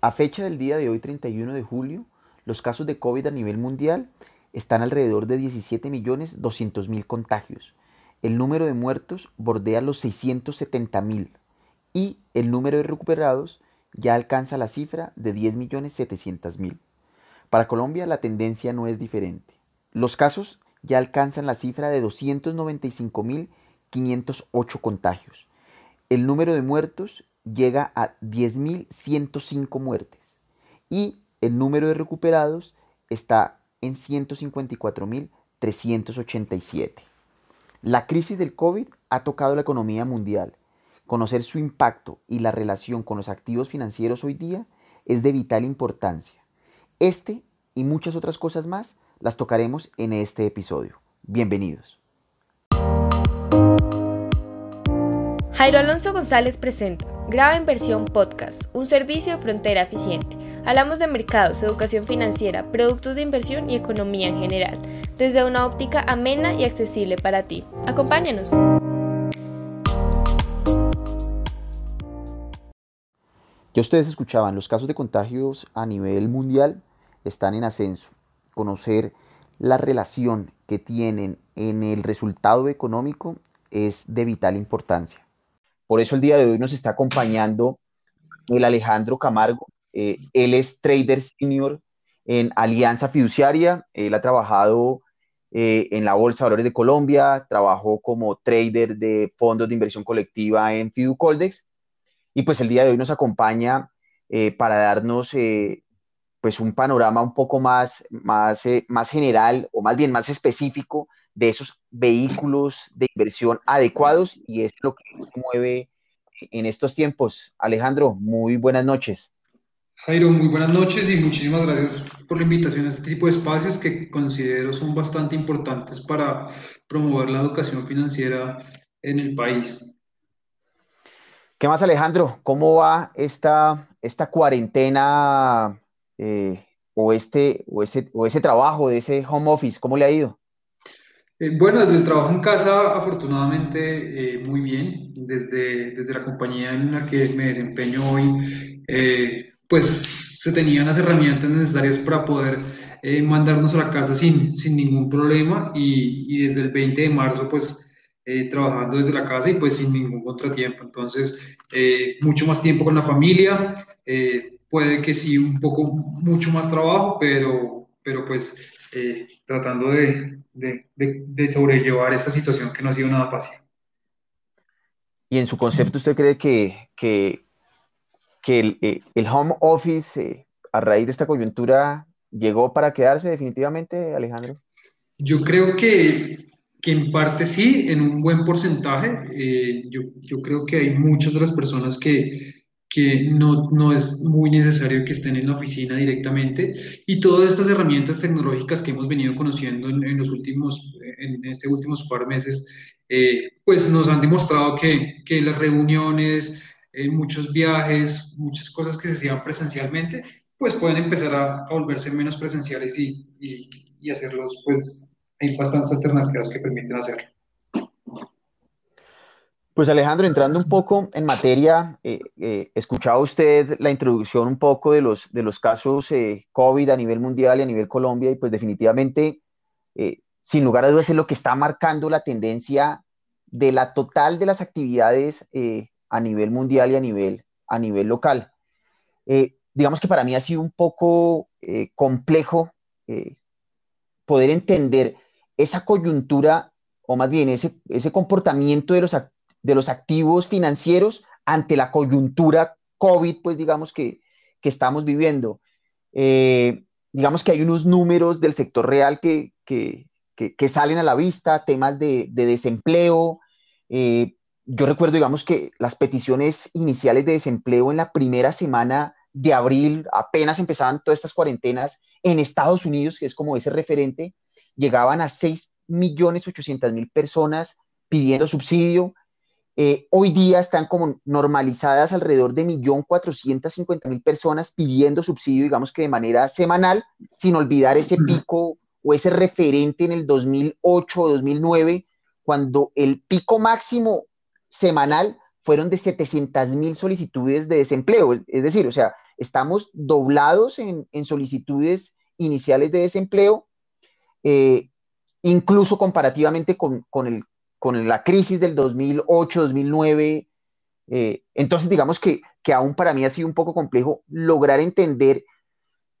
A fecha del día de hoy, 31 de julio, los casos de COVID a nivel mundial están alrededor de 17.200.000 contagios. El número de muertos bordea los 670.000 y el número de recuperados ya alcanza la cifra de 10.700.000. Para Colombia la tendencia no es diferente. Los casos ya alcanzan la cifra de 295.508 contagios. El número de muertos llega a 10.105 muertes y el número de recuperados está en 154.387. La crisis del COVID ha tocado la economía mundial. Conocer su impacto y la relación con los activos financieros hoy día es de vital importancia. Este y muchas otras cosas más las tocaremos en este episodio. Bienvenidos. Jairo Alonso González presenta Graba Inversión Podcast, un servicio de frontera eficiente. Hablamos de mercados, educación financiera, productos de inversión y economía en general, desde una óptica amena y accesible para ti. Acompáñanos. Ya ustedes escuchaban, los casos de contagios a nivel mundial están en ascenso. Conocer la relación que tienen en el resultado económico es de vital importancia. Por eso el día de hoy nos está acompañando el Alejandro Camargo. Eh, él es trader senior en Alianza Fiduciaria. Él ha trabajado eh, en la Bolsa de Valores de Colombia, trabajó como trader de fondos de inversión colectiva en Fiducoldex. Y pues el día de hoy nos acompaña eh, para darnos pues un panorama un poco más, más, más general o más bien más específico de esos vehículos de inversión adecuados y es lo que nos mueve en estos tiempos. Alejandro, muy buenas noches. Jairo, muy buenas noches y muchísimas gracias por la invitación a este tipo de espacios que considero son bastante importantes para promover la educación financiera en el país. ¿Qué más, Alejandro? ¿Cómo va esta, esta cuarentena eh, o, este, o, ese, o ese trabajo de ese home office? ¿Cómo le ha ido? Eh, bueno, desde el trabajo en casa, afortunadamente, eh, muy bien. Desde, desde la compañía en la que me desempeño hoy, eh, pues se tenían las herramientas necesarias para poder mandarnos a la casa sin, sin ningún problema y, y, desde el 20 de marzo, pues trabajando desde la casa y pues sin ningún contratiempo. Entonces, mucho más tiempo con la familia, puede que sí, un poco, mucho más trabajo, pero, pero pues tratando de, de, sobrellevar esta situación que no ha sido nada fácil. ¿Y en su concepto usted cree que, que, que el, el, home office eh, a raíz de esta coyuntura llegó para quedarse definitivamente, Alejandro? Yo creo que, que en parte sí, en un buen porcentaje. Eh, yo, yo, creo que hay muchas de las personas que, que no, no, es muy necesario que estén en la oficina directamente y todas estas herramientas tecnológicas que hemos venido conociendo en, los últimos, en este últimos par meses, eh, pues nos han demostrado que, que las reuniones, eh, muchos viajes, muchas cosas que se hacían presencialmente, pues pueden empezar a, volverse menos presenciales y, y, y hacerlos, pues hay bastantes alternativas que permiten hacerlo. Pues Alejandro, entrando un poco en materia, eh, eh, escuchaba usted la introducción un poco de los, de los casos eh, COVID a nivel mundial y a nivel Colombia, y pues definitivamente, sin lugar a dudas, es lo que está marcando la tendencia de la total de las actividades a nivel mundial y a nivel, a nivel local. digamos que para mí ha sido un poco complejo poder entender esa coyuntura, o más bien ese, ese comportamiento de los actores de los activos financieros ante la coyuntura COVID, pues digamos que, estamos viviendo. Eh, digamos que hay unos números del sector real que, salen a la vista, temas de, desempleo. Eh, yo recuerdo, digamos, que las peticiones iniciales de desempleo en la primera semana de abril, apenas empezaban todas estas cuarentenas en Estados Unidos, que es como ese referente, llegaban a 6.800.000 personas pidiendo subsidio, eh, hoy día están como normalizadas alrededor de 1.450.000 personas pidiendo subsidio, digamos que de manera semanal, sin olvidar ese pico o ese referente en el 2008 o 2009, cuando el pico máximo semanal fueron de 700.000 solicitudes de desempleo. Es decir, o sea, estamos doblados en, solicitudes iniciales de desempleo, eh, incluso comparativamente con, el, con, la crisis del 2008, 2009. Eh, entonces, digamos que, que aún para mí ha sido un poco complejo lograr entender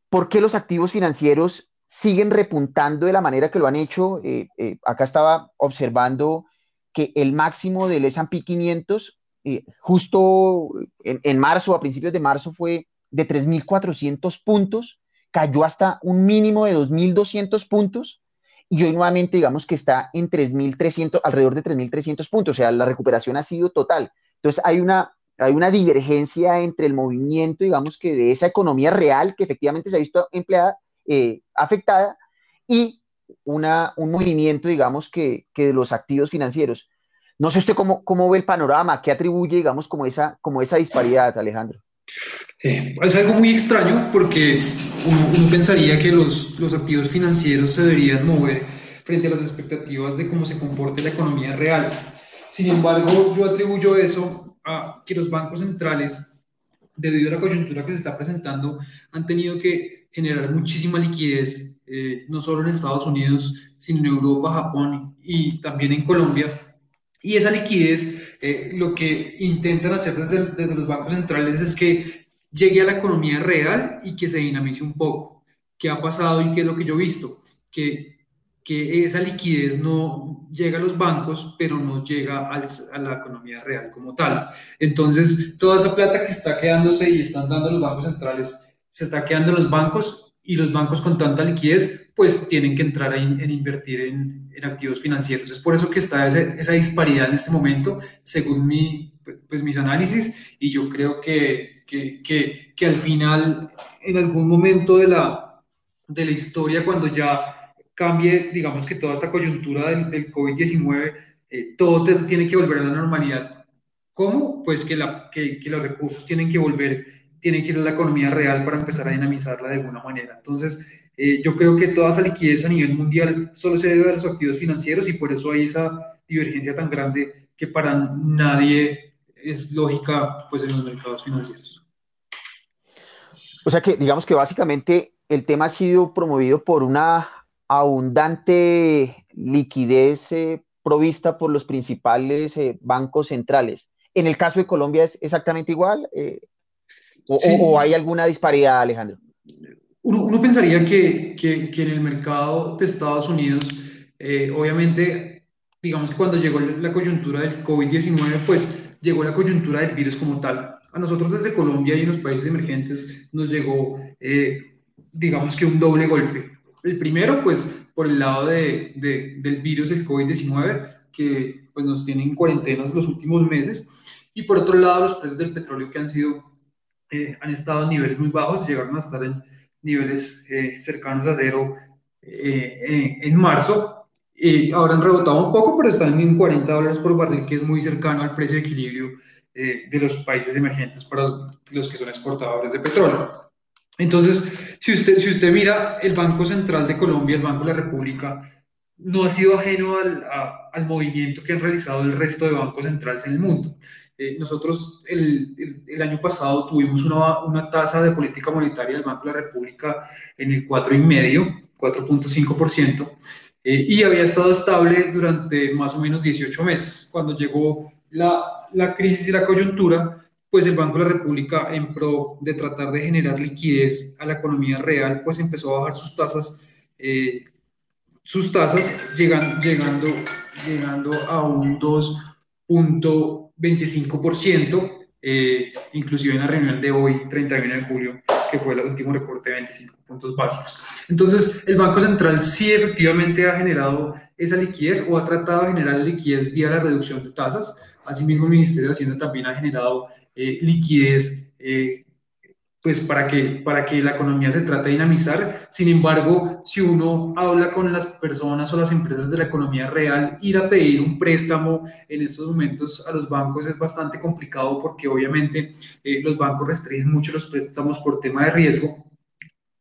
por qué los activos financieros siguen repuntando de la manera que lo han hecho. Eh, eh, acá estaba observando que el máximo del S&P 500 eh, justo en, marzo, a principios de marzo, fue de 3.400 puntos, cayó hasta un mínimo de 2.200 puntos y hoy nuevamente digamos que está en 3.300, alrededor de 3.300 puntos, o sea, la recuperación ha sido total. Entonces hay una, hay una divergencia entre el movimiento, digamos que de esa economía real que efectivamente se ha visto empleada eh, afectada y una, un movimiento, digamos, que, que, de los activos financieros. No sé usted cómo, cómo ve el panorama, qué atribuye, digamos, como esa, como esa disparidad, Alejandro. Eh, es algo muy extraño porque uno, pensaría que los, activos financieros se deberían mover frente a las expectativas de cómo se comporte la economía real. Sin embargo, yo atribuyo eso a que los bancos centrales, debido a la coyuntura que se está presentando, han tenido que generar muchísima liquidez, eh, no solo en Estados Unidos, sino en Europa, Japón y también en Colombia. Y esa liquidez, eh, lo que intentan hacer desde, desde los bancos centrales es que llegue a la economía real y que se dinamice un poco. ¿Qué ha pasado y qué es lo que yo he visto? Que, que esa liquidez no llega a los bancos, pero no llega a la economía real como tal. Entonces, toda esa plata que está quedándose y están dando los bancos centrales se está quedando los bancos y los bancos con tanta liquidez pues tienen que entrar a en invertir en, en, activos financieros. Es por eso que está esa disparidad en este momento, según mi, pues, mis análisis, y yo creo que, que, que, que, al final, en algún momento de la, de la historia, cuando ya cambie, digamos que toda esta coyuntura del, del COVID-19, eh, todo tiene que volver a la normalidad. ¿Cómo? Pues que, la, que, que los recursos tienen que volver tiene que ir a la economía real para empezar a dinamizarla de alguna manera. Entonces, eh, yo creo que toda esa liquidez a nivel mundial solo se debe a los activos financieros y por eso hay esa divergencia tan grande que para nadie es lógica pues, en los mercados financieros. O sea que digamos que básicamente el tema ha sido promovido por una abundante liquidez eh, provista por los principales eh, bancos centrales. En el caso de Colombia es exactamente igual. O, hay alguna disparidad, Alejandro? Uno, pensaría que, que, que, en el mercado de Estados Unidos, eh, obviamente, digamos que cuando llegó la coyuntura del COVID-19, pues llegó la coyuntura del virus como tal. A nosotros desde Colombia y en los países emergentes nos llegó, eh, digamos que un doble golpe. El primero, pues por el lado de, de, del virus, el COVID-19, que pues nos tiene en cuarentenas los últimos meses. Y por otro lado, los precios del petróleo que han sido eh, han estado en niveles muy bajos, llegaron a estar en niveles eh, cercanos a cero eh, en marzo. ahora han rebotado un poco, pero están en 40 dólares por barril, que es muy cercano al precio de equilibrio de los países emergentes para los que son exportadores de petróleo. Entonces, si usted, si usted mira el Banco Central de Colombia, el Banco de la República, no ha sido ajeno al, al movimiento que han realizado el resto de bancos centrales en el mundo. Eh, nosotros el, el, año pasado tuvimos una, una, tasa de política monetaria del Banco de la República en el 4,5%, 4.5%, eh, y había estado estable durante más o menos 18 meses. Cuando llegó la, la crisis y la coyuntura, pues el Banco de la República, en pro de tratar de generar liquidez a la economía real, pues empezó a bajar sus tasas, eh, sus tasas llegando, llegando, llegando a un 2. 25%, eh, inclusive en la reunión de hoy, 31 de julio, que fue el último recorte de 25 puntos básicos. Entonces, el Banco Central sí efectivamente ha generado esa liquidez o ha tratado de generar liquidez vía la reducción de tasas. Asimismo, el Ministerio de Hacienda también ha generado eh, liquidez eh, pues para que, para que la economía se trate de dinamizar. Sin embargo, si uno habla con las personas o las empresas de la economía real, ir a pedir un préstamo en estos momentos a los bancos es bastante complicado porque obviamente eh, los bancos restringen mucho los préstamos por tema de riesgo.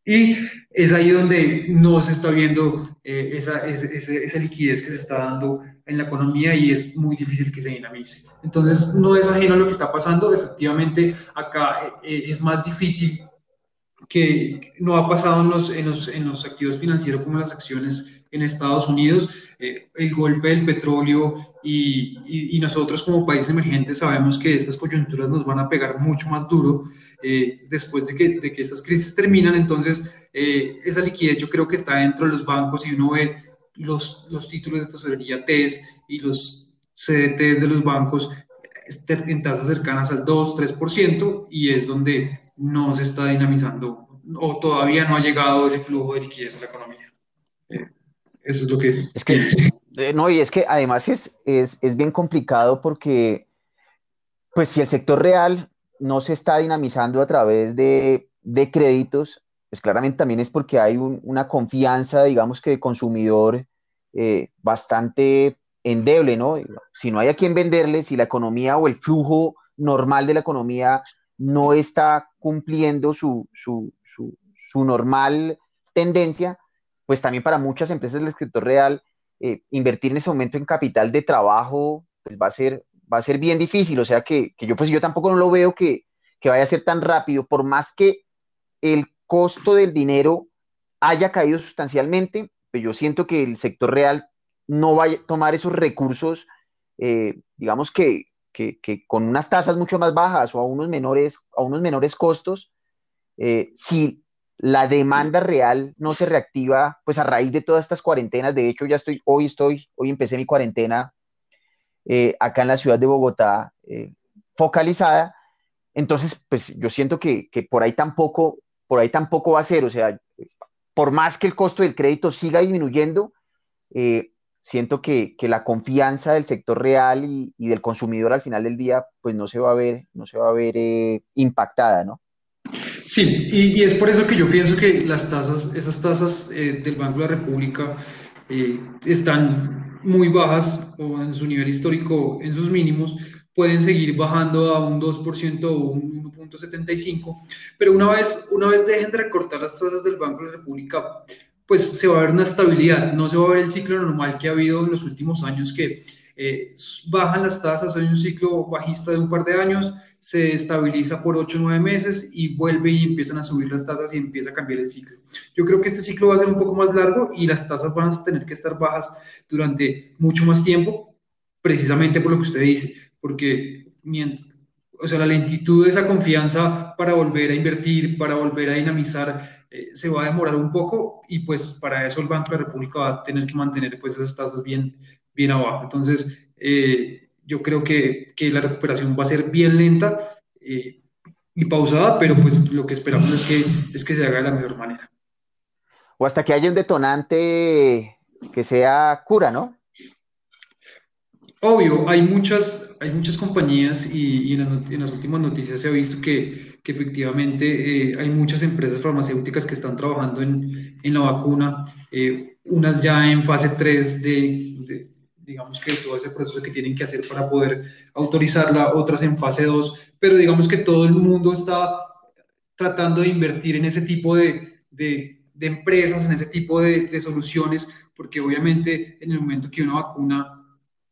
Y es ahí donde no se está viendo eh, esa, esa, esa, liquidez que se está dando en la economía y es muy difícil que se dinamice. Entonces, no es ajeno a lo que está pasando. Efectivamente, acá eh, es más difícil que no ha pasado en los, en los, en los activos financieros como las acciones en Estados Unidos, eh, el golpe del petróleo y, y, nosotros como países emergentes sabemos que estas coyunturas nos van a pegar mucho más duro eh, después de que, de que, estas crisis terminan. Entonces, eh, esa liquidez yo creo que está dentro de los bancos y uno ve los, los títulos de tesorería TES y los CDTs de los bancos en tasas cercanas al 2-3% y es donde no se está dinamizando o todavía no ha llegado ese flujo de liquidez a la economía. Eh, eso es lo que... Es que, eh, no, y es que además es, es, es, bien complicado porque, pues si el sector real no se está dinamizando a través de, de créditos, pues claramente también es porque hay una confianza, digamos que de consumidor eh, bastante endeble, ¿no? Si no hay a quien venderle, si la economía o el flujo normal de la economía no está cumpliendo su, su, normal tendencia, pues también para muchas empresas del sector real, eh, invertir en ese momento en capital de trabajo, pues va a ser, va a ser bien difícil. O sea que, yo, pues yo tampoco no lo veo que, que vaya a ser tan rápido, por más que el costo del dinero haya caído sustancialmente, pues yo siento que el sector real no va a tomar esos recursos, eh, digamos que, que, con unas tasas mucho más bajas o a unos menores, a unos menores costos, eh, si la demanda real no se reactiva, pues a raíz de todas estas cuarentenas, de hecho ya estoy, hoy estoy, hoy empecé mi cuarentena eh, acá en la ciudad de Bogotá, focalizada, entonces pues yo siento que, que, por ahí tampoco, por ahí tampoco va a ser, o sea, por más que el costo del crédito siga disminuyendo, eh, siento que, la confianza del sector real y, del consumidor al final del día, pues no se va a ver, no se va a ver eh, impactada, ¿no? Sí, y, es por eso que yo pienso que las tasas, esas tasas eh, del Banco de la República están muy bajas o en su nivel histórico, en sus mínimos, pueden seguir bajando a un 2% o un 1.75, pero una vez, una vez dejen de recortar las tasas del Banco de la República, pues se va a ver una estabilidad, no se va a ver el ciclo normal que ha habido en los últimos años que eh, bajan las tasas, hay un ciclo bajista de un par de años, se estabiliza por 8 o 9 meses y vuelve y empiezan a subir las tasas y empieza a cambiar el ciclo. Yo creo que este ciclo va a ser un poco más largo y las tasas van a tener que estar bajas durante mucho más tiempo, precisamente por lo que usted dice, porque o sea, la lentitud de esa confianza para volver a invertir, para volver a dinamizar eh, se va a demorar un poco y pues para eso el Banco de la República va a tener que mantener pues esas tasas bien, bien abajo. Entonces, eh, yo creo que, que, la recuperación va a ser bien lenta eh, y pausada, pero pues lo que esperamos es que, es que se haga de la mejor manera. O hasta que haya un detonante que sea cura, ¿no? Obvio, hay muchas, hay muchas compañías y, y en, las, últimas noticias se ha visto que, que efectivamente eh, hay muchas empresas farmacéuticas que están trabajando en, en la vacuna, eh, unas ya en fase 3 de, de, digamos que todo ese proceso que tienen que hacer para poder autorizarla, otras en fase 2, pero digamos que todo el mundo está tratando de invertir en ese tipo de, de, de empresas, en ese tipo de, soluciones, porque obviamente en el momento que una vacuna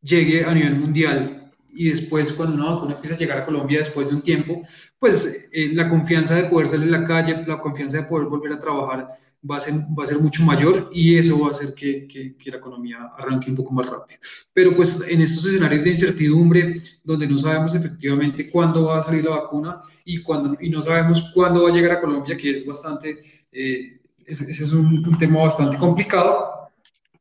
llegue a nivel mundial y después cuando una vacuna empieza a llegar a Colombia después de un tiempo, pues eh, la confianza de poder salir a la calle, la confianza de poder volver a trabajar va a ser, va a ser mucho mayor y eso va a hacer que, que, que, la economía arranque un poco más rápido. Pero pues en estos escenarios de incertidumbre, donde no sabemos efectivamente cuándo va a salir la vacuna y, cuándo, y no sabemos cuándo va a llegar a Colombia, que es bastante, eh, ese, es un, un, tema bastante complicado,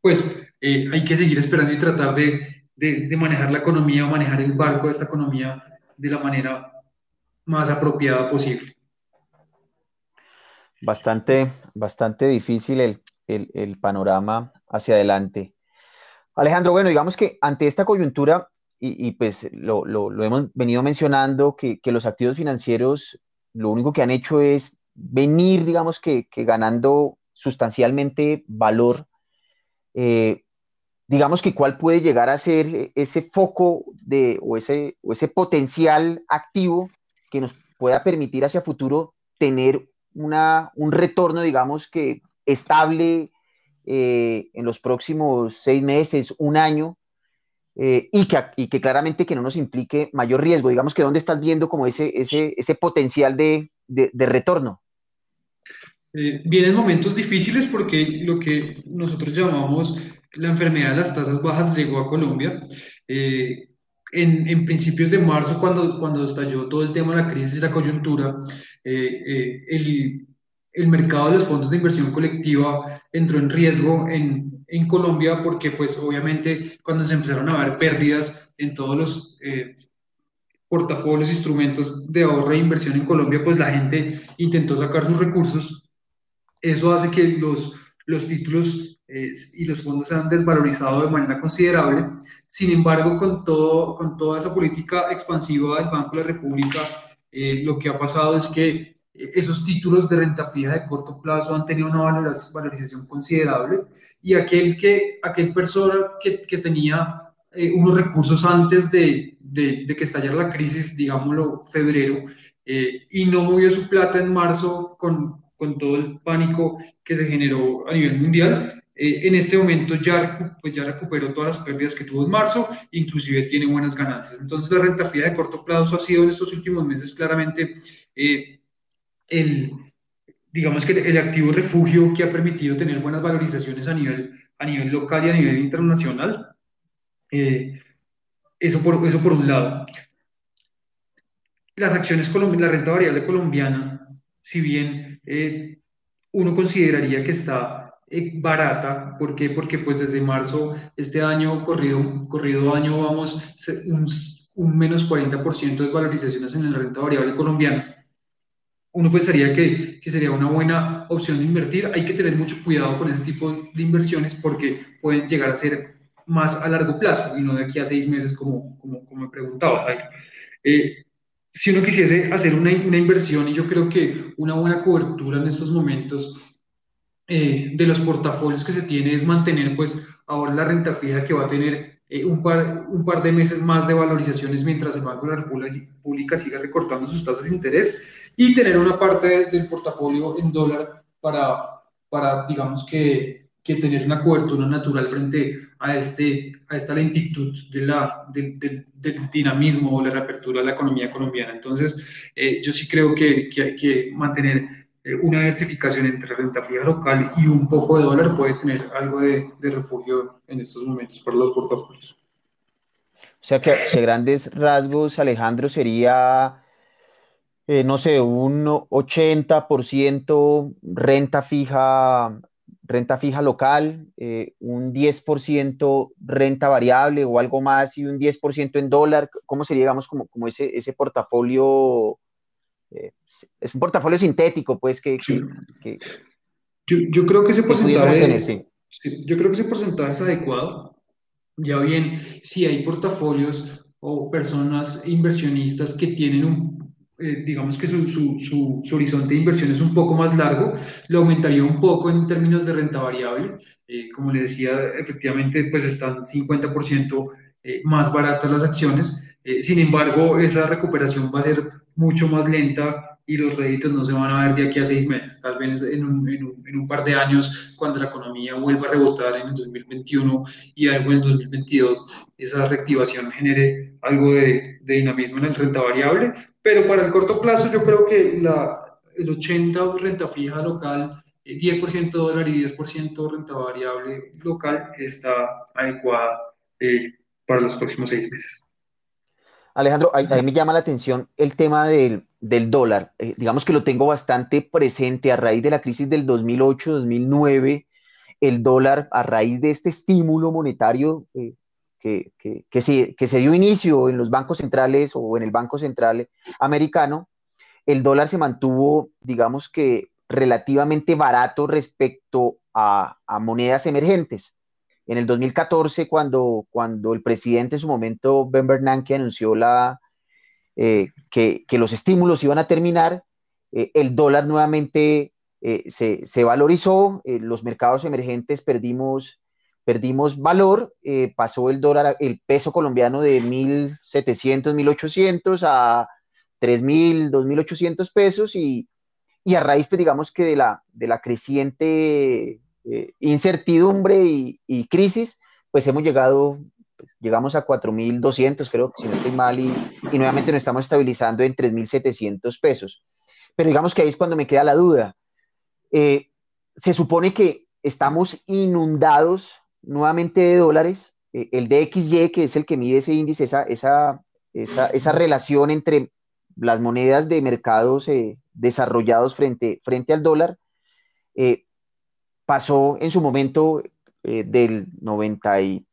pues eh, hay que seguir esperando y tratar de de, manejar la economía o manejar el barco de esta economía de la manera más apropiada posible. Bastante, bastante difícil el, el, panorama hacia adelante. Alejandro, bueno, digamos que ante esta coyuntura, y, pues lo, lo, lo, hemos venido mencionando, que, que, los activos financieros lo único que han hecho es venir, digamos que, que ganando sustancialmente valor. Eh, digamos que cuál puede llegar a ser eh, ese foco de, o, ese, o ese potencial activo que nos pueda permitir hacia futuro tener una, un retorno, digamos que estable eh, en los próximos seis meses, un año, eh, y, que, y, que, claramente que no nos implique mayor riesgo. Digamos que dónde estás viendo como ese, ese, ese potencial de, de, retorno. Vienen momentos difíciles porque lo que nosotros llamamos la enfermedad de las tasas bajas llegó a Colombia. Eh, en, en, principios de marzo, cuando, cuando estalló todo el tema de la crisis y la coyuntura, eh, el, el mercado de los fondos de inversión colectiva entró en riesgo en, en Colombia porque pues obviamente cuando se empezaron a ver pérdidas en todos los eh, portafolios, instrumentos de ahorro e inversión en Colombia, pues la gente intentó sacar sus recursos. Eso hace que los, los títulos eh, y los fondos se han desvalorizado de manera considerable. Sin embargo, con, todo, con toda esa política expansiva del Banco de la República, eh, lo que ha pasado es que esos títulos de renta fija de corto plazo han tenido una valorización considerable y aquel, que, aquel persona que, que tenía eh, unos recursos antes de, de, de, que estallara la crisis, digámoslo, febrero, eh, y no movió su plata en marzo con, con, todo el pánico que se generó a nivel mundial, eh, en este momento ya, pues ya recuperó todas las pérdidas que tuvo en marzo, inclusive tiene buenas ganancias. Entonces la renta fija de corto plazo ha sido en estos últimos meses claramente el, digamos que el activo refugio que ha permitido tener buenas valorizaciones a nivel, a nivel local y a nivel internacional. Eh, eso, por, eso por un lado. Las acciones, la renta variable colombiana, si bien eh, uno consideraría que está eh, barata, ¿por qué? Porque pues desde marzo, este año, corrido, corrido año, vamos un, un menos 40% de valorizaciones en la renta variable colombiana uno pensaría que, que, sería una buena opción de invertir. Hay que tener mucho cuidado con ese tipo de inversiones porque pueden llegar a ser más a largo plazo y no de aquí a seis meses como, como, como me preguntaba. Eh, si uno quisiese hacer una, una, inversión, y yo creo que una buena cobertura en estos momentos eh, de los portafolios que se tiene es mantener pues ahora la renta fija que va a tener eh, un, par, un par de meses más de valorizaciones mientras el Banco de la República siga recortando sus tasas de interés y tener una parte del portafolio en dólar para, para digamos que, que, tener una cobertura natural frente a, este, a esta lentitud del dinamismo o la reapertura de la economía colombiana. Entonces, eh, yo sí creo que, que hay que mantener una diversificación entre renta fija local y un poco de dólar puede tener algo de, de refugio en estos momentos para los portafolios. O sea que, que grandes rasgos, Alejandro, sería eh, no sé, un 80% renta fija, renta fija local, eh, un 10% renta variable o algo más y un 10% en dólar, ¿cómo sería, digamos, como, como ese, ese portafolio? Eh, es un portafolio sintético, pues, que... yo, yo, creo que ese porcentaje... yo creo que ese porcentaje es adecuado. Ya bien, si hay portafolios o personas inversionistas que tienen un eh, digamos que su, su, su, horizonte de inversión es un poco más largo, lo aumentaría un poco en términos de renta variable. Eh, como le decía, efectivamente, pues están 50% eh, más baratas las acciones. Sin embargo, esa recuperación va a ser mucho más lenta y los réditos no se van a ver de aquí a seis meses, tal vez en un, en un, en un par de años, cuando la economía vuelva a rebotar en el 2021 y algo en el 2022, esa reactivación genere algo de, de dinamismo en el renta variable, pero para el corto plazo yo creo que la, el 80 renta fija local, 10% eh, dólar y 10% renta variable local está adecuada eh, para los próximos seis meses. Alejandro, a, mí me llama la atención el tema del, del dólar. Eh, digamos que lo tengo bastante presente a raíz de la crisis del 2008-2009. El dólar, a raíz de este estímulo monetario eh, que, que, que, se, que se dio inicio en los bancos centrales o en el Banco Central americano, el dólar se mantuvo, digamos que relativamente barato respecto a, a monedas emergentes en el 2014, cuando, cuando el presidente en su momento, Ben Bernanke, anunció la, eh, que, que, los estímulos iban a terminar, eh, el dólar nuevamente eh, se, se, valorizó, los mercados emergentes perdimos, perdimos valor, pasó el dólar, el peso colombiano de 1.700, 1.800 a 3.000, 2.800 pesos y, y a raíz, pues, digamos que de la, de la creciente eh, incertidumbre y, crisis, pues hemos llegado llegamos a 4.200, creo, si no estoy mal, y, nuevamente nos estamos estabilizando en 3.700 pesos. Pero digamos que ahí es cuando me queda la duda. Eh, se supone que estamos inundados nuevamente de dólares. Eh, el DXY, que es el que mide ese índice, esa, esa, esa, relación entre las monedas de mercados eh, desarrollados frente, frente al dólar, pasó en su momento del 90, y,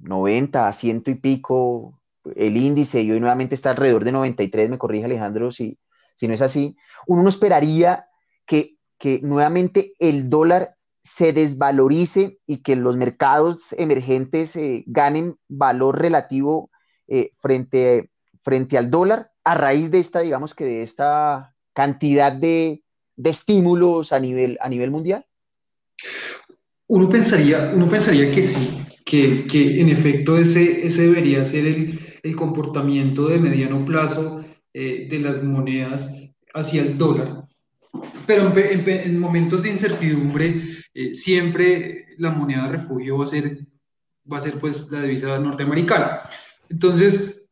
90 a ciento y pico el índice y hoy nuevamente está alrededor de 93, me corrige Alejandro si, si no es así, uno no esperaría que, que nuevamente el dólar se desvalorice y que los mercados emergentes eh, ganen valor relativo eh, frente, frente al dólar a raíz de esta, digamos que de esta cantidad de, de estímulos a nivel, a nivel mundial? Uno pensaría, uno pensaría que sí, que, que en efecto ese, ese debería ser el, el comportamiento de mediano plazo eh, de las monedas hacia el dólar. Pero en, momentos de incertidumbre, eh, siempre la moneda de refugio va a ser, va a ser pues la divisa norteamericana. Entonces,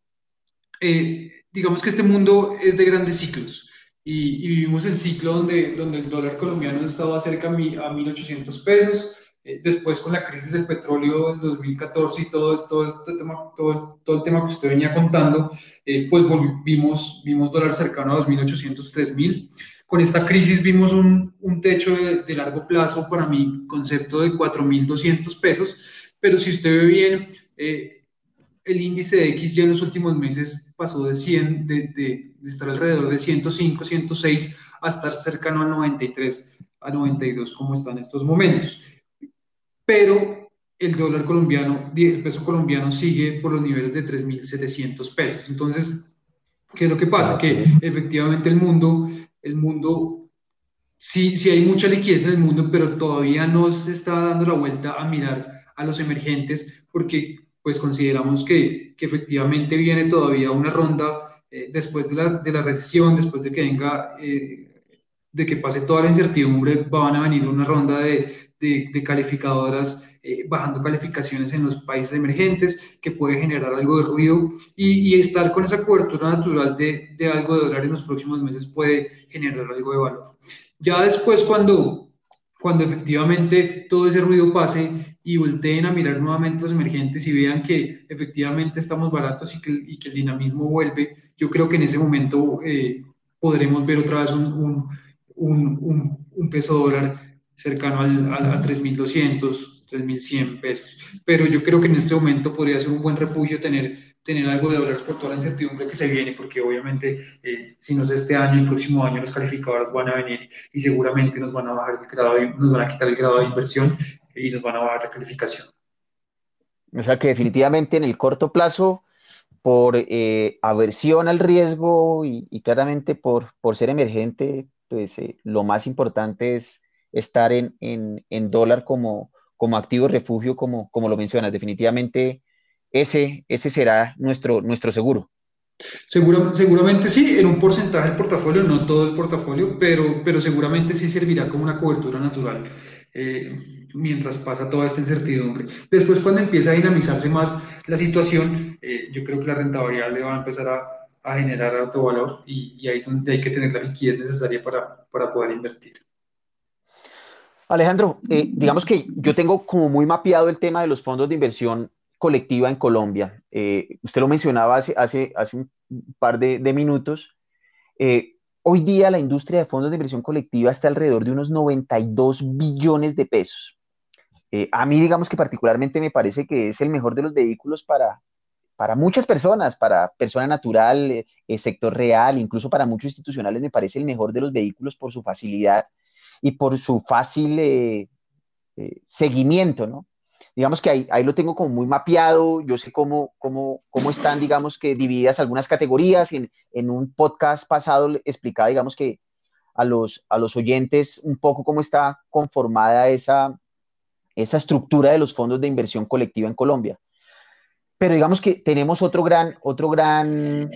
eh, digamos que este mundo es de grandes ciclos y, y, vivimos el ciclo donde, donde el dólar colombiano estaba cerca a 1.800 pesos, eh, después con la crisis del petróleo en 2014 y todo, esto, este tema, todo, todo el tema que usted venía contando, eh, pues vimos, vimos dólar cercano a 2.800, 3.000. Con esta crisis vimos un, un techo de, largo plazo para mi concepto de 4.200 pesos, pero si usted ve bien, eh, el índice de X ya en los últimos meses pasó de 100, de, de, de, estar alrededor de 105, 106, a estar cercano a 93, a 92 como está en estos momentos pero el dólar colombiano, el peso colombiano sigue por los niveles de 3.700 pesos. Entonces, ¿qué es lo que pasa? Que efectivamente el mundo, el mundo, sí, sí hay mucha liquidez en el mundo, pero todavía no se está dando la vuelta a mirar a los emergentes porque pues consideramos que, que efectivamente viene todavía una ronda eh, después de la, de la, recesión, después de que venga, eh, de que pase toda la incertidumbre, van a venir una ronda de, de, calificadoras eh, bajando calificaciones en los países emergentes, que puede generar algo de ruido y, estar con esa cobertura natural de, de, algo de dólar en los próximos meses puede generar algo de valor. Ya después, cuando, cuando efectivamente todo ese ruido pase y volteen a mirar nuevamente los emergentes y vean que efectivamente estamos baratos y que, y que el dinamismo vuelve, yo creo que en ese momento eh, podremos ver otra vez un, un, un, un peso dólar cercano al, a 3.200, 3.100 pesos. Pero yo creo que en este momento podría ser un buen refugio tener, tener algo de dólares por toda la incertidumbre que se viene, porque obviamente eh, si no es este año, el próximo año los calificadores van a venir y seguramente nos van a bajar el grado, nos van a quitar el grado de inversión y nos van a bajar la calificación. O sea que definitivamente en el corto plazo, por eh, aversión al riesgo y, claramente por, por ser emergente, pues eh, lo más importante es estar en, en, dólar como, como activo refugio, como, como lo mencionas. Definitivamente ese, ese será nuestro, nuestro seguro. seguramente sí, en un porcentaje del portafolio, no todo el portafolio, pero, pero seguramente sí servirá como una cobertura natural eh, mientras pasa toda esta incertidumbre. Después, cuando empieza a dinamizarse más la situación, eh, yo creo que la renta variable va a empezar a, a generar alto valor y, y, ahí es donde hay que tener la liquidez necesaria para, para poder invertir. Alejandro, eh, digamos que yo tengo como muy mapeado el tema de los fondos de inversión colectiva en Colombia. Eh, usted lo mencionaba hace, hace, hace un par de, minutos. Eh, hoy día la industria de fondos de inversión colectiva está alrededor de unos 92 billones de pesos. a mí, digamos que particularmente me parece que es el mejor de los vehículos para, para muchas personas, para persona natural, sector real, incluso para muchos institucionales, me parece el mejor de los vehículos por su facilidad y por su fácil eh, eh, seguimiento, ¿no? Digamos que ahí, ahí, lo tengo como muy mapeado, yo sé cómo, cómo, cómo están, digamos que divididas algunas categorías. En, en un podcast pasado explicaba, digamos que a los, a los oyentes un poco cómo está conformada esa, esa estructura de los fondos de inversión colectiva en Colombia. Pero digamos que tenemos otro gran, otro gran,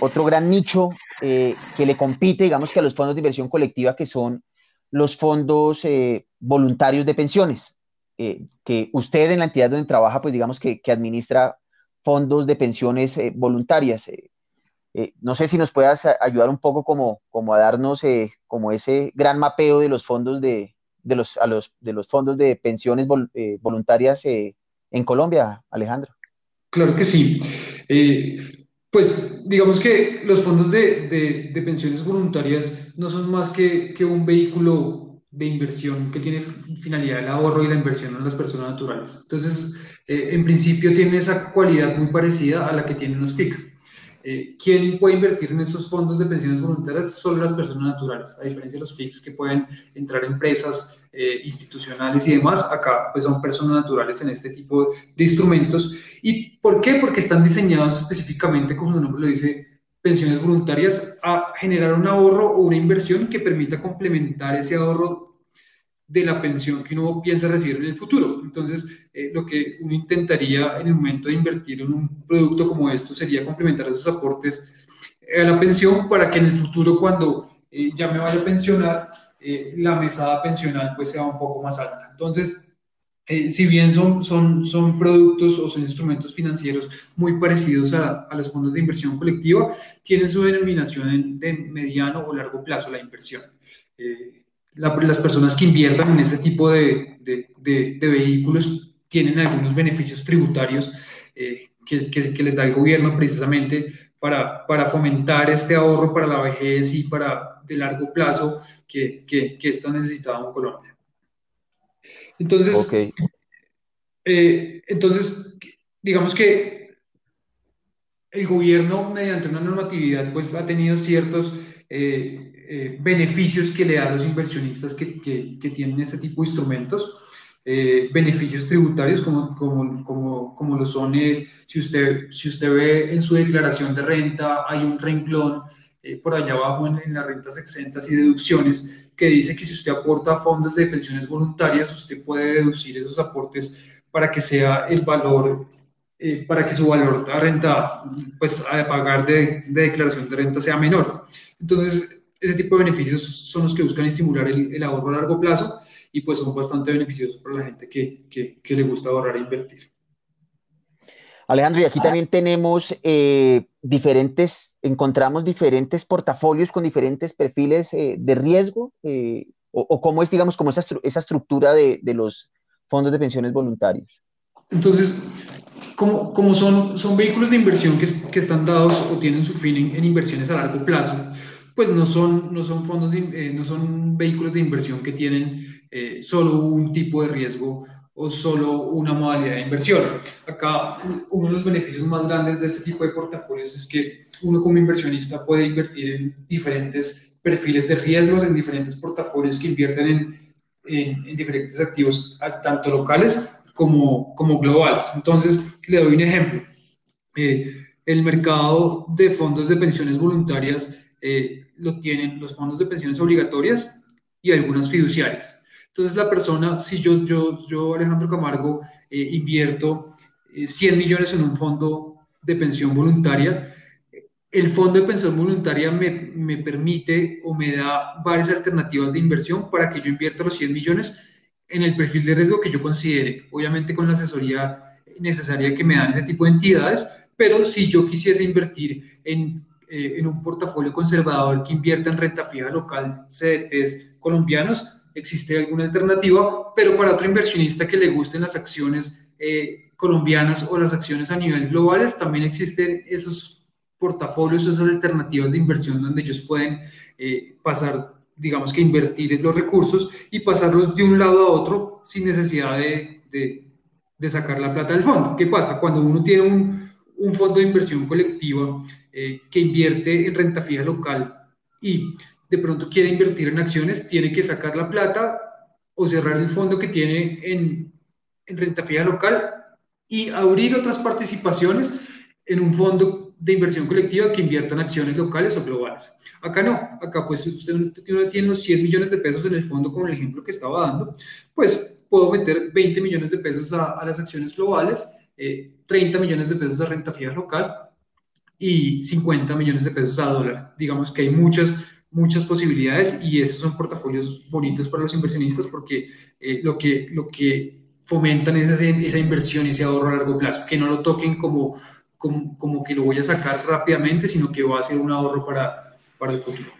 otro gran nicho eh, que le compite, digamos que a los fondos de inversión colectiva que son los fondos eh, voluntarios de pensiones, eh, que usted en la entidad donde trabaja, pues digamos que, administra fondos de pensiones voluntarias. no sé si nos puedas ayudar un poco como, como a darnos como ese gran mapeo de los fondos de, de los, a los, de los fondos de pensiones voluntarias en Colombia, Alejandro. Claro que sí. Pues digamos que los fondos de, de, pensiones voluntarias no son más que, que, un vehículo de inversión que tiene finalidad el ahorro y la inversión en las personas naturales. Entonces, eh, en principio tiene esa cualidad muy parecida a la que tienen los FIX. Eh, ¿Quién puede invertir en estos fondos de pensiones voluntarias? Solo las personas naturales, a diferencia de los FIX que pueden entrar empresas eh, institucionales y demás, acá pues son personas naturales en este tipo de instrumentos. ¿Y por qué? Porque están diseñados específicamente, como su nombre lo dice, pensiones voluntarias a generar un ahorro o una inversión que permita complementar ese ahorro de la pensión que uno piensa recibir en el futuro. Entonces, eh, lo que uno intentaría en el momento de invertir en un producto como esto sería complementar esos aportes a la pensión para que en el futuro, cuando eh, ya me vaya a pensionar, eh, la mesada pensional pues sea un poco más alta. Entonces, si bien son, son, son productos o son instrumentos financieros muy parecidos a, a los fondos de inversión colectiva, tienen su denominación de mediano o largo plazo la inversión las personas que inviertan en este tipo de, de, vehículos tienen algunos beneficios tributarios eh, que, que, les da el gobierno precisamente para, para, fomentar este ahorro para la vejez y para de largo plazo que, que, está necesitado en Colombia. Entonces, eh, entonces, digamos que el gobierno mediante una normatividad pues ha tenido ciertos eh, eh, beneficios que le da a los inversionistas que, que, tienen este tipo de instrumentos, eh, beneficios tributarios como, como, como, como lo son, eh, si, usted, si usted ve en su declaración de renta, hay un renglón por allá abajo en, las rentas exentas y deducciones que dice que si usted aporta fondos de pensiones voluntarias, usted puede deducir esos aportes para que sea el valor para que su valor de renta, pues a pagar de, de, declaración de renta sea menor. Entonces, ese tipo de beneficios son los que buscan estimular el, ahorro a largo plazo y pues son bastante beneficiosos para la gente que, que, le gusta ahorrar e invertir. Alejandro, y aquí también tenemos eh, diferentes, encontramos diferentes portafolios con diferentes perfiles eh, de riesgo, eh, o, cómo es, digamos, como esa, esa estructura de, de, los fondos de pensiones voluntarias. Entonces, como, como son, son vehículos de inversión que, que están dados o tienen su fin en, en inversiones a largo plazo, pues no son, no son fondos, eh, no son vehículos de inversión que tienen eh, solo un tipo de riesgo o solo una modalidad de inversión. Acá uno de los beneficios más grandes de este tipo de portafolios es que uno como inversionista puede invertir en diferentes perfiles de riesgos, en diferentes portafolios que invierten en, en, diferentes activos, tanto locales como, como globales. Entonces, le doy un ejemplo. Eh, el mercado de fondos de pensiones voluntarias eh, lo tienen los fondos de pensiones obligatorias y algunas fiduciarias. Entonces la persona, si yo, yo, yo Alejandro Camargo, eh, invierto 100 eh, millones en un fondo de pensión voluntaria, el fondo de pensión voluntaria me, me, permite o me da varias alternativas de inversión para que yo invierta los 100 millones en el perfil de riesgo que yo considere, obviamente con la asesoría necesaria que me dan ese tipo de entidades, pero si yo quisiese invertir en eh, en un portafolio conservador que invierta en renta fija local, CDTs colombianos, existe alguna alternativa, pero para otro inversionista que le gusten las acciones eh, colombianas o las acciones a nivel globales, también existen esos portafolios, esas alternativas de inversión donde ellos pueden eh, pasar, digamos que invertir los recursos y pasarlos de un lado a otro sin necesidad de, de, de sacar la plata del fondo. ¿Qué pasa? Cuando uno tiene un, un fondo de inversión colectiva eh, que invierte en renta fija local y de pronto quiere invertir en acciones, tiene que sacar la plata o cerrar el fondo que tiene en, en renta fija local y abrir otras participaciones en un fondo de inversión colectiva que invierta en acciones locales o globales. Acá no, acá pues usted tiene los 100 millones de pesos en el fondo, como el ejemplo que estaba dando, pues puedo meter 20 millones de pesos a, a las acciones globales, eh, 30 millones de pesos a renta fija local y 50 millones de pesos a dólar. Digamos que hay muchas, muchas posibilidades y estos son portafolios bonitos para los inversionistas porque eh, lo, que, lo que fomentan esa, esa inversión, ese ahorro a largo plazo, que no lo toquen como, como, como, que lo voy a sacar rápidamente, sino que va a ser un ahorro para, para el futuro.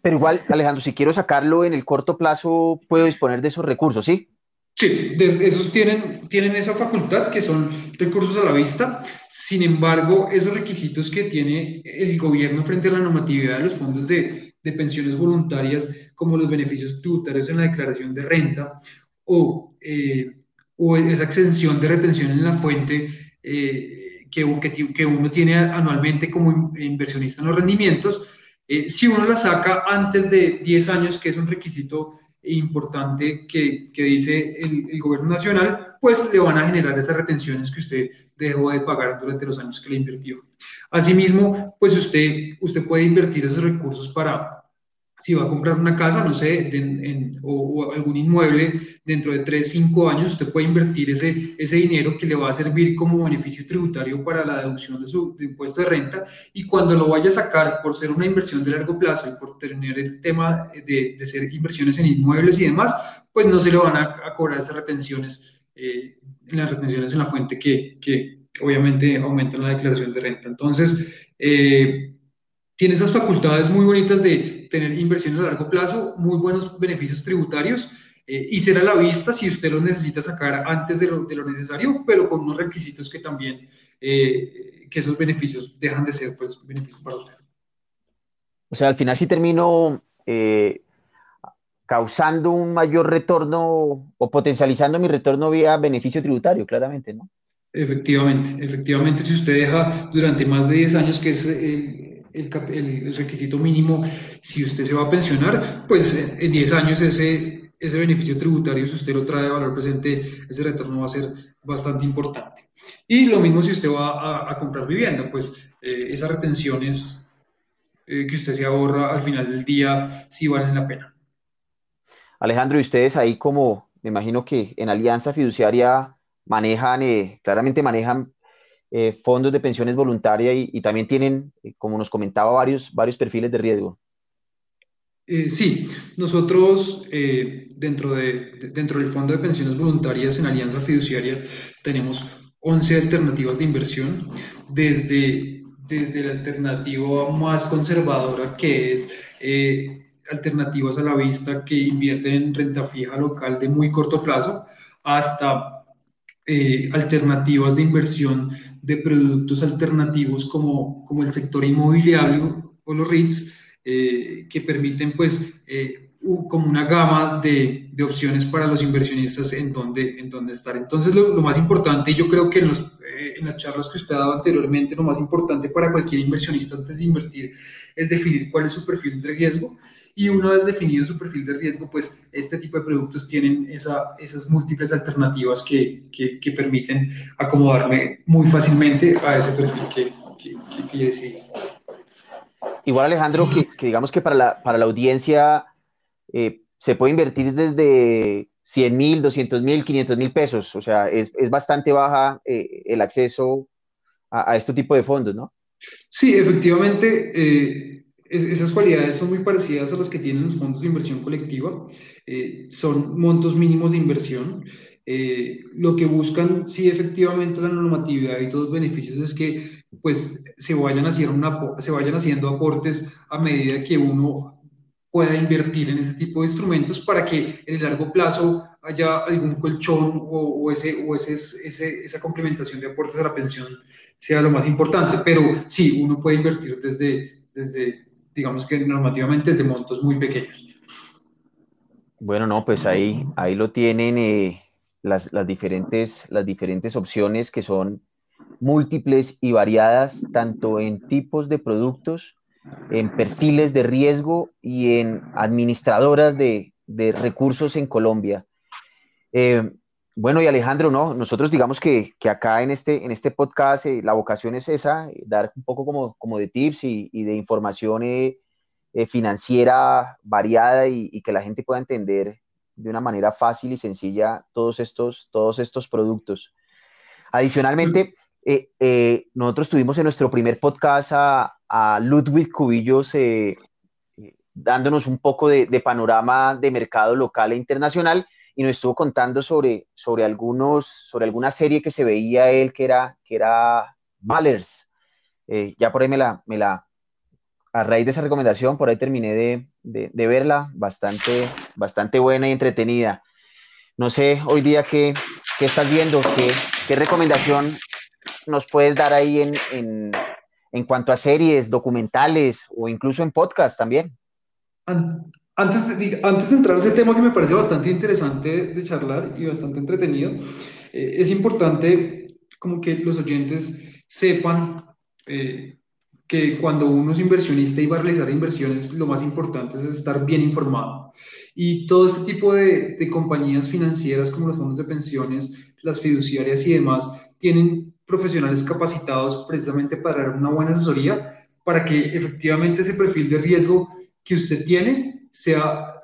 Pero igual, Alejandro, si quiero sacarlo en el corto plazo, puedo disponer de esos recursos, ¿sí? Sí, esos tienen, tienen esa facultad que son recursos a la vista. Sin embargo, esos requisitos que tiene el gobierno frente a la normatividad de los fondos de, de pensiones voluntarias, como los beneficios tributarios en la declaración de renta o, eh, o esa exención de retención en la fuente eh, que, que, que, uno tiene anualmente como inversionista en los rendimientos, eh, si uno la saca antes de 10 años, que es un requisito importante que, que dice el, el, gobierno nacional, pues le van a generar esas retenciones que usted dejó de pagar durante los años que le invirtió. Asimismo, pues usted, usted puede invertir esos recursos para, si va a comprar una casa, no sé, o, algún inmueble dentro de 3, 5 años, usted puede invertir ese, ese dinero que le va a servir como beneficio tributario para la deducción de su impuesto de renta y cuando lo vaya a sacar por ser una inversión de largo plazo y por tener el tema de, de ser inversiones en inmuebles y demás, pues no se le van a, cobrar esas retenciones, eh, las retenciones en la fuente que, que obviamente aumentan la declaración de renta. Entonces, eh, tiene esas facultades muy bonitas de tener inversiones a largo plazo, muy buenos beneficios tributarios eh, y ser a la vista si usted lo necesita sacar antes de lo, de lo necesario, pero con unos requisitos que también, eh, que esos beneficios dejan de ser pues beneficios para usted. O sea, al final sí termino eh, causando un mayor retorno o potencializando mi retorno vía beneficio tributario, claramente, ¿no? Efectivamente, efectivamente, si usted deja durante más de 10 años, que es el, el, requisito mínimo si usted se va a pensionar, pues en 10 años ese, ese beneficio tributario, si usted lo trae a valor presente, ese retorno va a ser bastante importante. Y lo mismo si usted va a, comprar vivienda, pues eh, esas retenciones eh, que usted se ahorra al final del día sí valen la pena. Alejandro, y ustedes ahí como, me imagino que en Alianza Fiduciaria manejan, eh, claramente manejan eh, fondos de pensiones voluntarias y, también tienen, eh, como nos comentaba, varios, varios perfiles de riesgo. Eh, sí, nosotros dentro, de, dentro del Fondo de Pensiones Voluntarias en Alianza Fiduciaria tenemos 11 alternativas de inversión, desde, desde la alternativa más conservadora que es alternativas a la vista que invierten en renta fija local de muy corto plazo, hasta alternativas de inversión de productos alternativos como, como el sector inmobiliario o los REITs, eh, que permiten pues eh, como una gama de, de, opciones para los inversionistas en donde, en estar. Entonces lo, más importante, y yo creo que en, los, en las charlas que usted ha dado anteriormente, lo más importante para cualquier inversionista antes de invertir es definir cuál es su perfil de riesgo y una vez definido su perfil de riesgo, pues este tipo de productos tienen esa, esas múltiples alternativas que, que, que, permiten acomodarme muy fácilmente a ese perfil que, que, que decidí. Igual Alejandro, que, digamos que para la, para la audiencia eh, se puede invertir desde 100 mil, 200 mil, 500 mil pesos, o sea, es, es bastante baja eh, el acceso a, a, este tipo de fondos, ¿no? Sí, efectivamente. Eh, esas cualidades son muy parecidas a las que tienen los fondos de inversión colectiva. Eh, son montos mínimos de inversión. Eh, lo que buscan, sí, efectivamente, la normatividad y todos los beneficios es que pues, se, vayan haciendo una, se vayan haciendo aportes a medida que uno pueda invertir en ese tipo de instrumentos para que en el largo plazo haya algún colchón o, o ese, o ese, ese, esa complementación de aportes a la pensión sea lo más importante. Pero sí, uno puede invertir desde, desde digamos que normativamente es de montos muy pequeños. Bueno, no, pues ahí, ahí lo tienen eh, las, las, diferentes, las diferentes opciones que son múltiples y variadas, tanto en tipos de productos, en perfiles de riesgo y en administradoras de, de recursos en Colombia. Eh, bueno, y Alejandro, no, nosotros digamos que, que acá en este, en este podcast eh, la vocación es esa, eh, dar un poco como, como de tips y, y de información eh, financiera variada y, y, que la gente pueda entender de una manera fácil y sencilla todos estos, todos estos productos. Adicionalmente, nosotros tuvimos en nuestro primer podcast a, a Ludwig Cubillos dándonos un poco de, de panorama de mercado local e internacional y nos estuvo contando sobre, sobre, algunos, sobre alguna serie que se veía él que era, que era Ballers. Eh, ya por ahí me la, a raíz de esa recomendación, por ahí terminé de, de, verla, bastante, bastante buena y entretenida. No sé hoy día qué, qué estás viendo, qué, qué, recomendación nos puedes dar ahí en, en, en, cuanto a series, documentales o incluso en podcast también. Antes de, antes de entrar a ese tema que me parece bastante interesante de charlar y bastante entretenido, eh, es importante como que los oyentes sepan eh, que cuando uno es inversionista y va a realizar inversiones, lo más importante es estar bien informado. Y todo este tipo de, de compañías financieras como los fondos de pensiones, las fiduciarias y demás, tienen profesionales capacitados precisamente para dar una buena asesoría para que efectivamente ese perfil de riesgo que usted tiene sea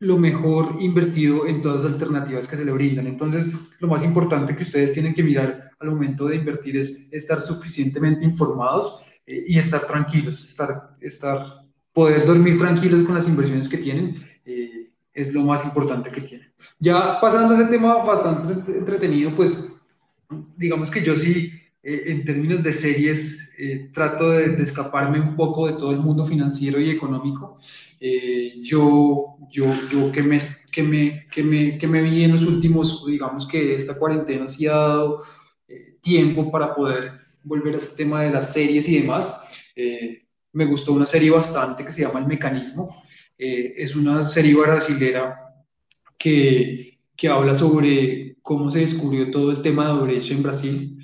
lo mejor invertido en todas las alternativas que se le brindan. Entonces, lo más importante que ustedes tienen que mirar al momento de invertir es estar suficientemente informados eh, y estar tranquilos, estar, estar, poder dormir tranquilos con las inversiones que tienen. Eh, es lo más importante que tienen. Ya pasando a ese tema bastante entretenido, pues digamos que yo sí, eh, en términos de series, trato de, de, escaparme un poco de todo el mundo financiero y económico eh, yo, yo, yo que, me, que, me, que, me, que me vi en los últimos, digamos que esta cuarentena sí ha dado eh, tiempo para poder volver a este tema de las series y demás. Eh, me gustó una serie bastante que se llama El Mecanismo. es una serie brasilera que, que habla sobre cómo se descubrió todo el tema de derecho en Brasil.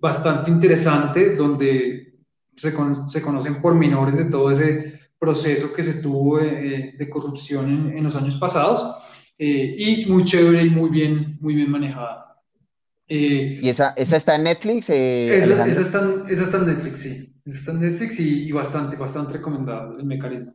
Bastante interesante, donde se, se conocen pormenores de todo ese proceso que se tuvo de, de corrupción en, los años pasados eh, y muy chévere y muy bien, muy bien manejada. Eh, ¿Y esa, esa está en Netflix? Eh, esa, esa, está, esa, está, en Netflix, sí. Esa está en Netflix y, y bastante, bastante recomendada el mecanismo.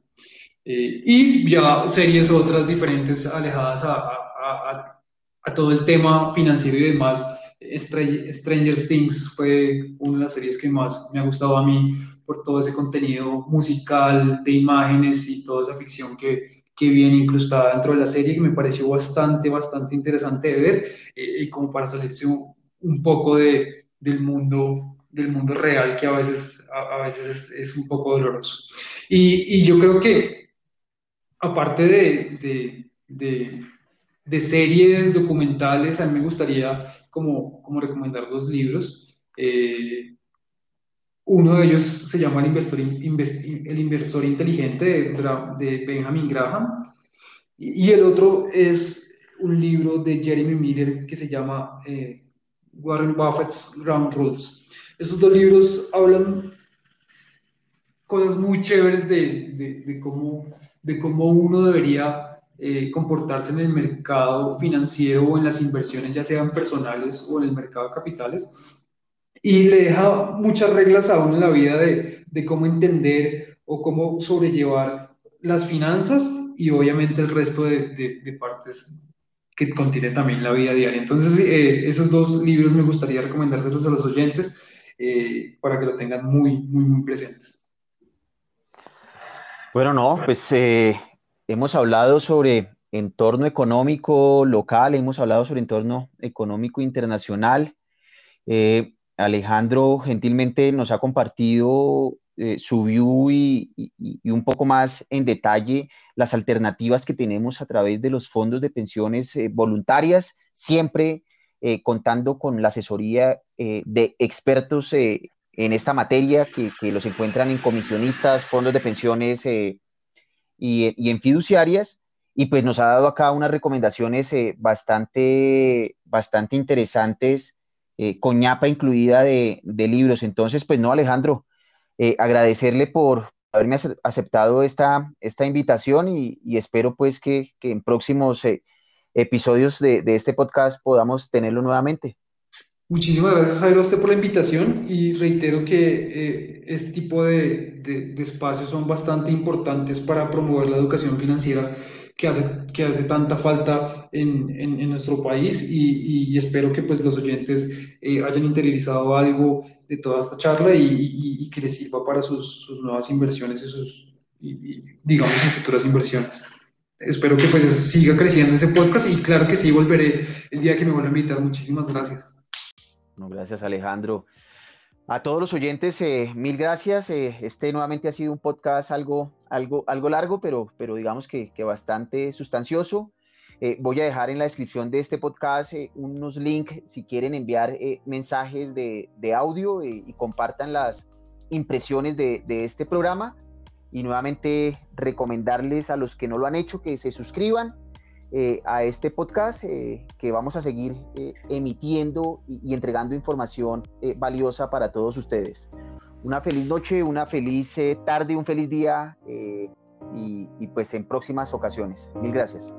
y ya series otras diferentes alejadas a, a, a, a, todo el tema financiero y demás. Stranger Things fue una de las series que más me ha gustado a mí por todo ese contenido musical, de imágenes y toda esa ficción que, que viene incrustada dentro de la serie, que me pareció bastante, bastante interesante de ver, eh, y como para salirse un, poco de, del, mundo, del mundo real, que a veces, a, veces es, un poco doloroso. Y, y, yo creo que, aparte de, de, de, de, series documentales, a mí me gustaría como, como recomendar dos libros. Eh, uno de ellos se llama El Inversor, el inversor Inteligente de, Benjamin Graham y, el otro es un libro de Jeremy Miller que se llama eh, Warren Buffett's Ground Rules. Esos dos libros hablan cosas muy chéveres de, de, cómo, de cómo uno debería eh, comportarse en el mercado financiero o en las inversiones, ya sean personales o en el mercado de capitales y le deja muchas reglas a uno en la vida de, de cómo entender o cómo sobrellevar las finanzas y obviamente el resto de, de, partes que contiene también la vida diaria. Entonces, eh, esos dos libros me gustaría recomendárselos a los oyentes eh, para que lo tengan muy, muy, muy presentes. Bueno, no, pues eh, hemos hablado sobre entorno económico local, hemos hablado sobre entorno económico internacional. Alejandro gentilmente nos ha compartido eh, su view y, un poco más en detalle las alternativas que tenemos a través de los fondos de pensiones eh, voluntarias, siempre eh, contando con la asesoría de expertos en esta materia que, que, los encuentran en comisionistas, fondos de pensiones y, y, en fiduciarias. Y pues nos ha dado acá unas recomendaciones bastante, bastante interesantes eh, coñapa incluida de, libros. Entonces, pues no, Alejandro, eh, agradecerle por haberme aceptado esta, esta invitación y, espero pues que, en próximos eh, episodios de, este podcast podamos tenerlo nuevamente. Muchísimas gracias, Jairo, a usted por la invitación y reitero que este tipo de, de, espacios son bastante importantes para promover la educación financiera que hace, que hace tanta falta en, en, nuestro país y, y, espero que pues, los oyentes eh, hayan interiorizado algo de toda esta charla y, y que les sirva para sus, sus nuevas inversiones y sus, digamos, futuras inversiones. espero que pues siga creciendo ese podcast y claro que sí, volveré el día que me vuelva a invitar. Muchísimas gracias. No, gracias Alejandro. A todos los oyentes, eh, mil gracias. Eh, este nuevamente ha sido un podcast algo, algo, algo largo, pero, pero digamos que, bastante sustancioso. Eh, voy a dejar en la descripción de este podcast unos links si quieren enviar mensajes de, de audio y compartan las impresiones de, de este programa y nuevamente recomendarles a los que no lo han hecho que se suscriban eh, a este podcast eh, que vamos a seguir eh, emitiendo y, entregando información valiosa para todos ustedes. Una feliz noche, una feliz tarde, un feliz día y, y pues en próximas ocasiones. Mil gracias.